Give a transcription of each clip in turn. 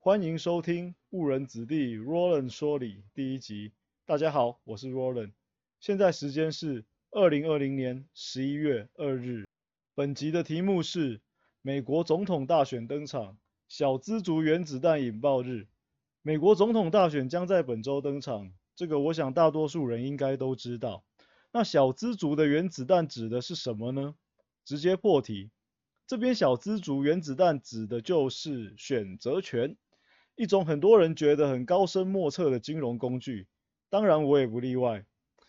欢迎收听误人子弟 Roland 说理第一集。大家好，我是 Roland，现在时间是二零二零年十一月二日。本集的题目是美国总统大选登场，小资族原子弹引爆日。美国总统大选将在本周登场，这个我想大多数人应该都知道。那小资族的原子弹指的是什么呢？直接破题，这边小资族原子弹指的就是选择权。一种很多人觉得很高深莫测的金融工具，当然我也不例外。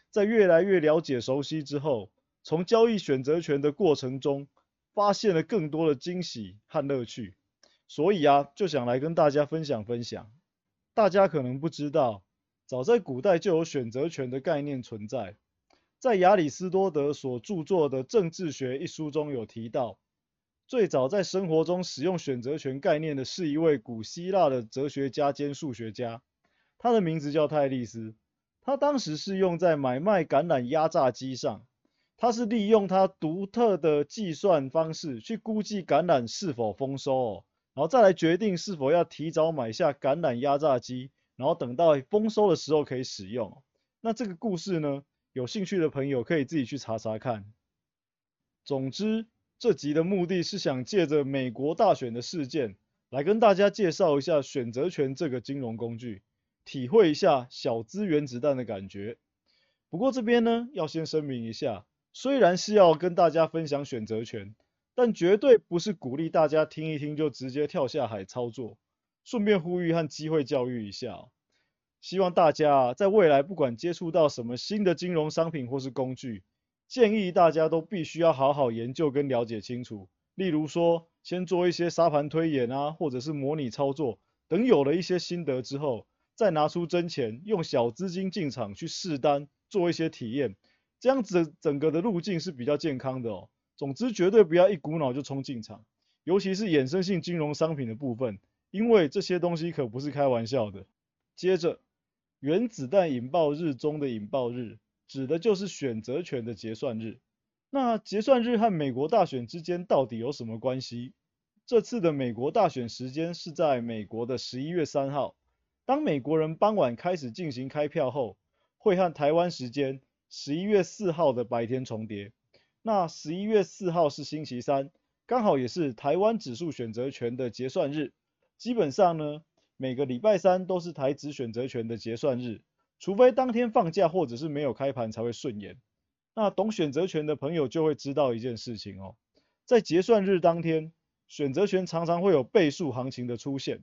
在越来越了解熟悉之后，从交易选择权的过程中，发现了更多的惊喜和乐趣。所以啊，就想来跟大家分享分享。大家可能不知道，早在古代就有选择权的概念存在。在亚里士多德所著作的《政治学》一书中有提到。最早在生活中使用选择权概念的是一位古希腊的哲学家兼数学家，他的名字叫泰利斯。他当时是用在买卖橄榄压榨机上，他是利用他独特的计算方式去估计橄榄是否丰收哦，然后再来决定是否要提早买下橄榄压榨机，然后等到丰收的时候可以使用。那这个故事呢，有兴趣的朋友可以自己去查查看。总之。这集的目的是想借着美国大选的事件，来跟大家介绍一下选择权这个金融工具，体会一下小资原子弹的感觉。不过这边呢，要先声明一下，虽然是要跟大家分享选择权，但绝对不是鼓励大家听一听就直接跳下海操作。顺便呼吁和机会教育一下，希望大家在未来不管接触到什么新的金融商品或是工具。建议大家都必须要好好研究跟了解清楚，例如说，先做一些沙盘推演啊，或者是模拟操作，等有了一些心得之后，再拿出真钱，用小资金进场去试单，做一些体验，这样子整个的路径是比较健康的哦。总之，绝对不要一股脑就冲进场，尤其是衍生性金融商品的部分，因为这些东西可不是开玩笑的。接着，原子弹引爆日中的引爆日。指的就是选择权的结算日。那结算日和美国大选之间到底有什么关系？这次的美国大选时间是在美国的十一月三号。当美国人傍晚开始进行开票后，会和台湾时间十一月四号的白天重叠。那十一月四号是星期三，刚好也是台湾指数选择权的结算日。基本上呢，每个礼拜三都是台指选择权的结算日。除非当天放假或者是没有开盘才会顺延。那懂选择权的朋友就会知道一件事情哦，在结算日当天，选择权常常会有倍数行情的出现。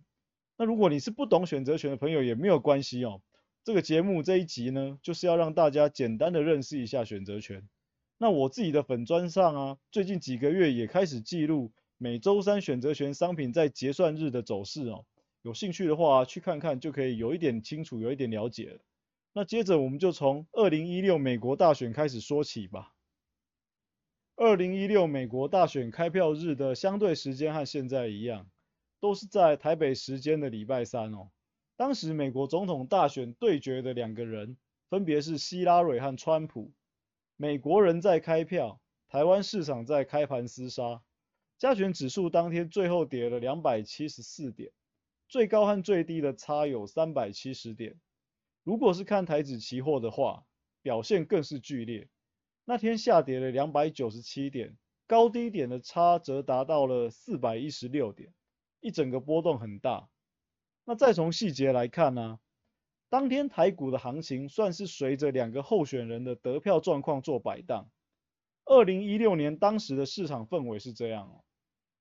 那如果你是不懂选择权的朋友也没有关系哦。这个节目这一集呢，就是要让大家简单的认识一下选择权。那我自己的粉砖上啊，最近几个月也开始记录每周三选择权商品在结算日的走势哦。有兴趣的话去看看就可以有一点清楚，有一点了解了。那接着我们就从二零一六美国大选开始说起吧。二零一六美国大选开票日的相对时间和现在一样，都是在台北时间的礼拜三哦。当时美国总统大选对决的两个人，分别是希拉蕊和川普。美国人在开票，台湾市场在开盘厮杀。加权指数当天最后跌了两百七十四点，最高和最低的差有三百七十点。如果是看台指期货的话，表现更是剧烈。那天下跌了两百九十七点，高低点的差则达到了四百一十六点，一整个波动很大。那再从细节来看呢，当天台股的行情算是随着两个候选人的得票状况做摆荡。二零一六年当时的市场氛围是这样哦，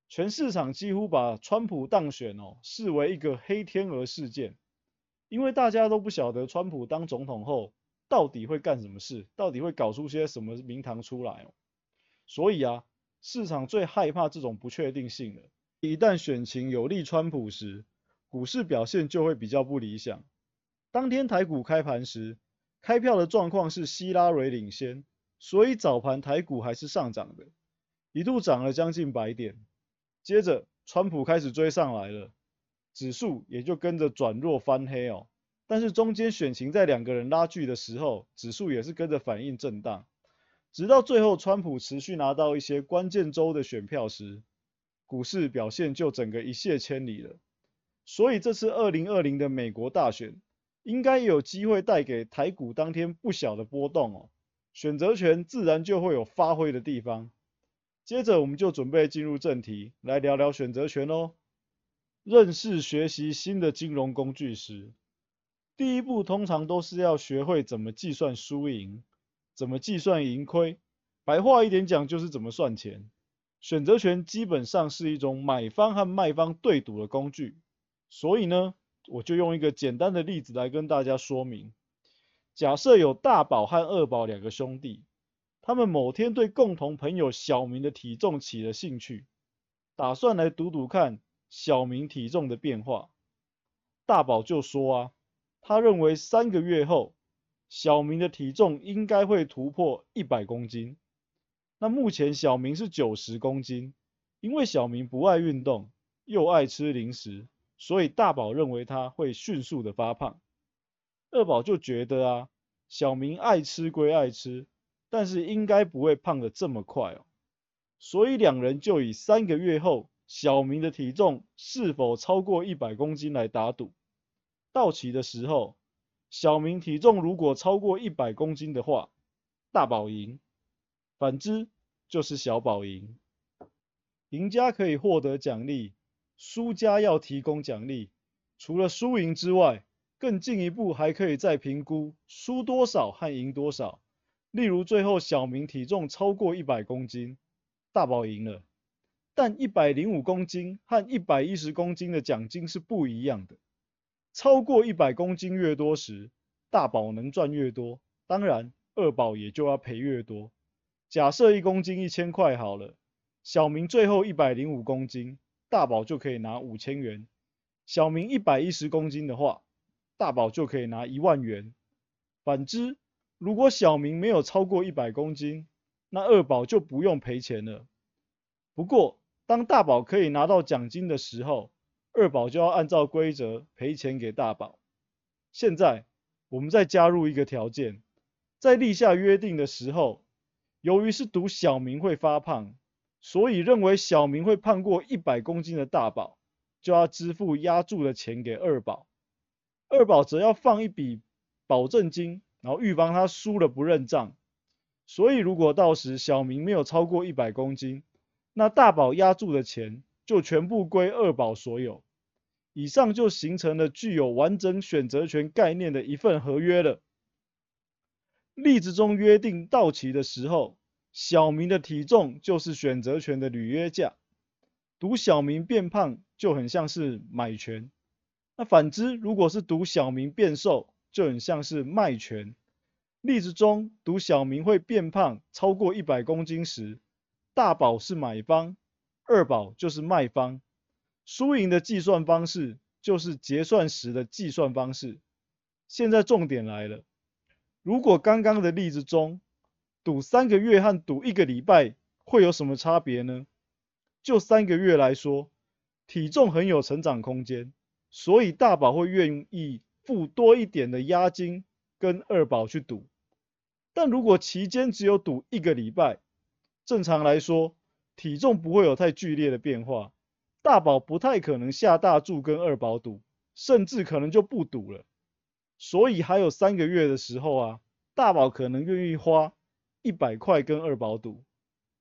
全市场几乎把川普当选哦视为一个黑天鹅事件。因为大家都不晓得川普当总统后到底会干什么事，到底会搞出些什么名堂出来。所以啊，市场最害怕这种不确定性了。一旦选情有利川普时，股市表现就会比较不理想。当天台股开盘时，开票的状况是希拉蕊领先，所以早盘台股还是上涨的，一度涨了将近百点。接着川普开始追上来了。指数也就跟着转弱翻黑哦，但是中间选情在两个人拉锯的时候，指数也是跟着反应震荡，直到最后川普持续拿到一些关键州的选票时，股市表现就整个一泻千里了。所以这次二零二零的美国大选，应该也有机会带给台股当天不小的波动哦。选择权自然就会有发挥的地方。接着我们就准备进入正题，来聊聊选择权哦。认识学习新的金融工具时，第一步通常都是要学会怎么计算输赢，怎么计算盈亏。白话一点讲，就是怎么算钱。选择权基本上是一种买方和卖方对赌的工具，所以呢，我就用一个简单的例子来跟大家说明。假设有大宝和二宝两个兄弟，他们某天对共同朋友小明的体重起了兴趣，打算来赌赌看小明体重的变化。大宝就说啊，他认为三个月后小明的体重应该会突破一百公斤。那目前小明是九十公斤，因为小明不爱运动，又爱吃零食，所以大宝认为他会迅速的发胖。二宝就觉得啊，小明爱吃归爱吃，但是应该不会胖的这么快哦。所以两人就以三个月后小明的体重是否超过一百公斤来打赌。到期的时候，小明体重如果超过一百公斤的话，大宝赢；反之就是小宝赢。赢家可以获得奖励，输家要提供奖励。除了输赢之外，更进一步，还可以再评估输多少和赢多少。例如，最后小明体重超过一百公斤，大宝赢了。但一百零五公斤和一百一十公斤的奖金是不一样的。超过一百公斤越多时，大宝能赚越多，当然二宝也就要赔越多。假设一公斤一千块好了，小明最后一百零五公斤，大宝就可以拿五千元。小明一百一十公斤的话，大宝就可以拿一万元。反之，如果小明没有超过一百公斤，那二宝就不用赔钱了。不过，当大宝可以拿到奖金的时候，二宝就要按照规则赔钱给大宝。现在，我们再加入一个条件，在立下约定的时候，由于是赌小明会发胖，所以认为小明会胖过一百公斤的大宝，就要支付押注的钱给二宝。二宝则要放一笔保证金，然后预防他输了不认账。所以如果到时小明没有超过一百公斤，那大宝押注的钱就全部归二宝所有。以上就形成了具有完整选择权概念的一份合约了。例子中约定到期的时候，小明的体重就是选择权的履约价，赌小明变胖就很像是买权。那反之，如果是赌小明变瘦，就很像是卖权。例子中，赌小明会变胖超过一百公斤时，大宝是买方，二宝就是卖方。输赢的计算方式就是结算时的计算方式。现在重点来了，如果刚刚的例子中，赌三个月和赌一个礼拜会有什么差别呢？就三个月来说，体重很有成长空间。所以大宝会愿意付多一点的押金跟二宝去赌，但如果期间只有赌一个礼拜，正常来说体重不会有太剧烈的变化，大宝不太可能下大注跟二宝赌，甚至可能就不赌了。所以还有三个月的时候啊，大宝可能愿意花一百块跟二宝赌，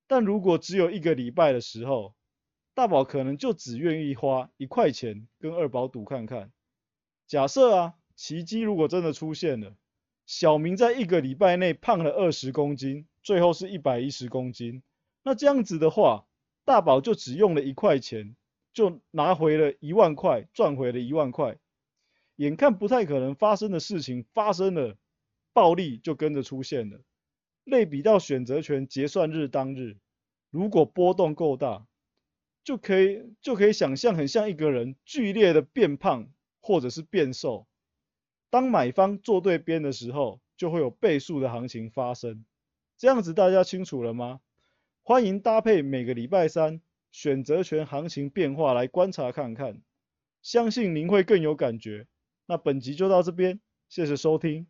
但如果只有一个礼拜的时候，大宝可能就只愿意花一块钱跟二宝赌看看。假设啊，奇迹如果真的出现了，小明在一个礼拜内胖了二十公斤，最后是一百一十公斤，那这样子的话，大宝就只用了一块钱，就拿回了一万块，赚回了一万块。眼看不太可能发生的事情发生了，暴利就跟着出现了。类比到选择权结算日当日，如果波动够大。就可以就可以想象，很像一个人剧烈的变胖或者是变瘦。当买方做对边的时候，就会有倍数的行情发生。这样子大家清楚了吗？欢迎搭配每个礼拜三选择权行情变化来观察看看，相信您会更有感觉。那本集就到这边，谢谢收听。